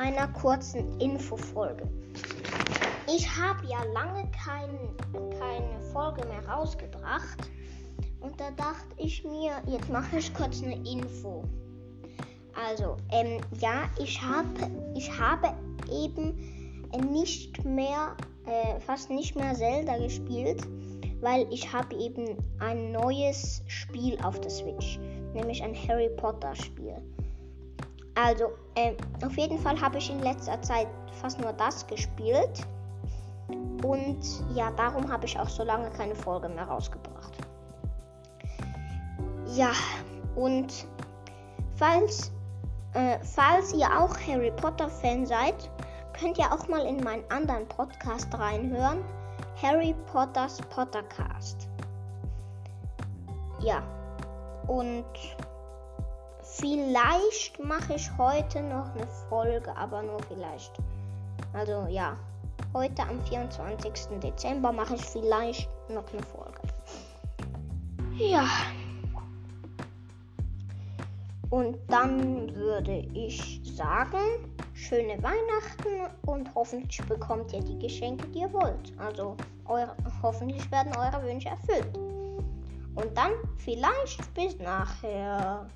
einer kurzen Infofolge. Ich habe ja lange kein, keine Folge mehr rausgebracht und da dachte ich mir, jetzt mache ich kurz eine Info. Also, ähm, ja, ich habe, ich habe eben nicht mehr, äh, fast nicht mehr Zelda gespielt, weil ich habe eben ein neues Spiel auf der Switch, nämlich ein Harry Potter Spiel. Also, äh, auf jeden Fall habe ich in letzter Zeit fast nur das gespielt. Und ja, darum habe ich auch so lange keine Folge mehr rausgebracht. Ja, und falls, äh, falls ihr auch Harry Potter Fan seid, könnt ihr auch mal in meinen anderen Podcast reinhören. Harry Potters Pottercast. Ja, und vielleicht mache ich heute noch eine Folge, aber nur vielleicht. Also ja, heute am 24. Dezember mache ich vielleicht noch eine Folge. Ja. Und dann würde ich sagen, schöne Weihnachten und hoffentlich bekommt ihr die Geschenke, die ihr wollt. Also eure, hoffentlich werden eure Wünsche erfüllt. Und dann vielleicht bis nachher.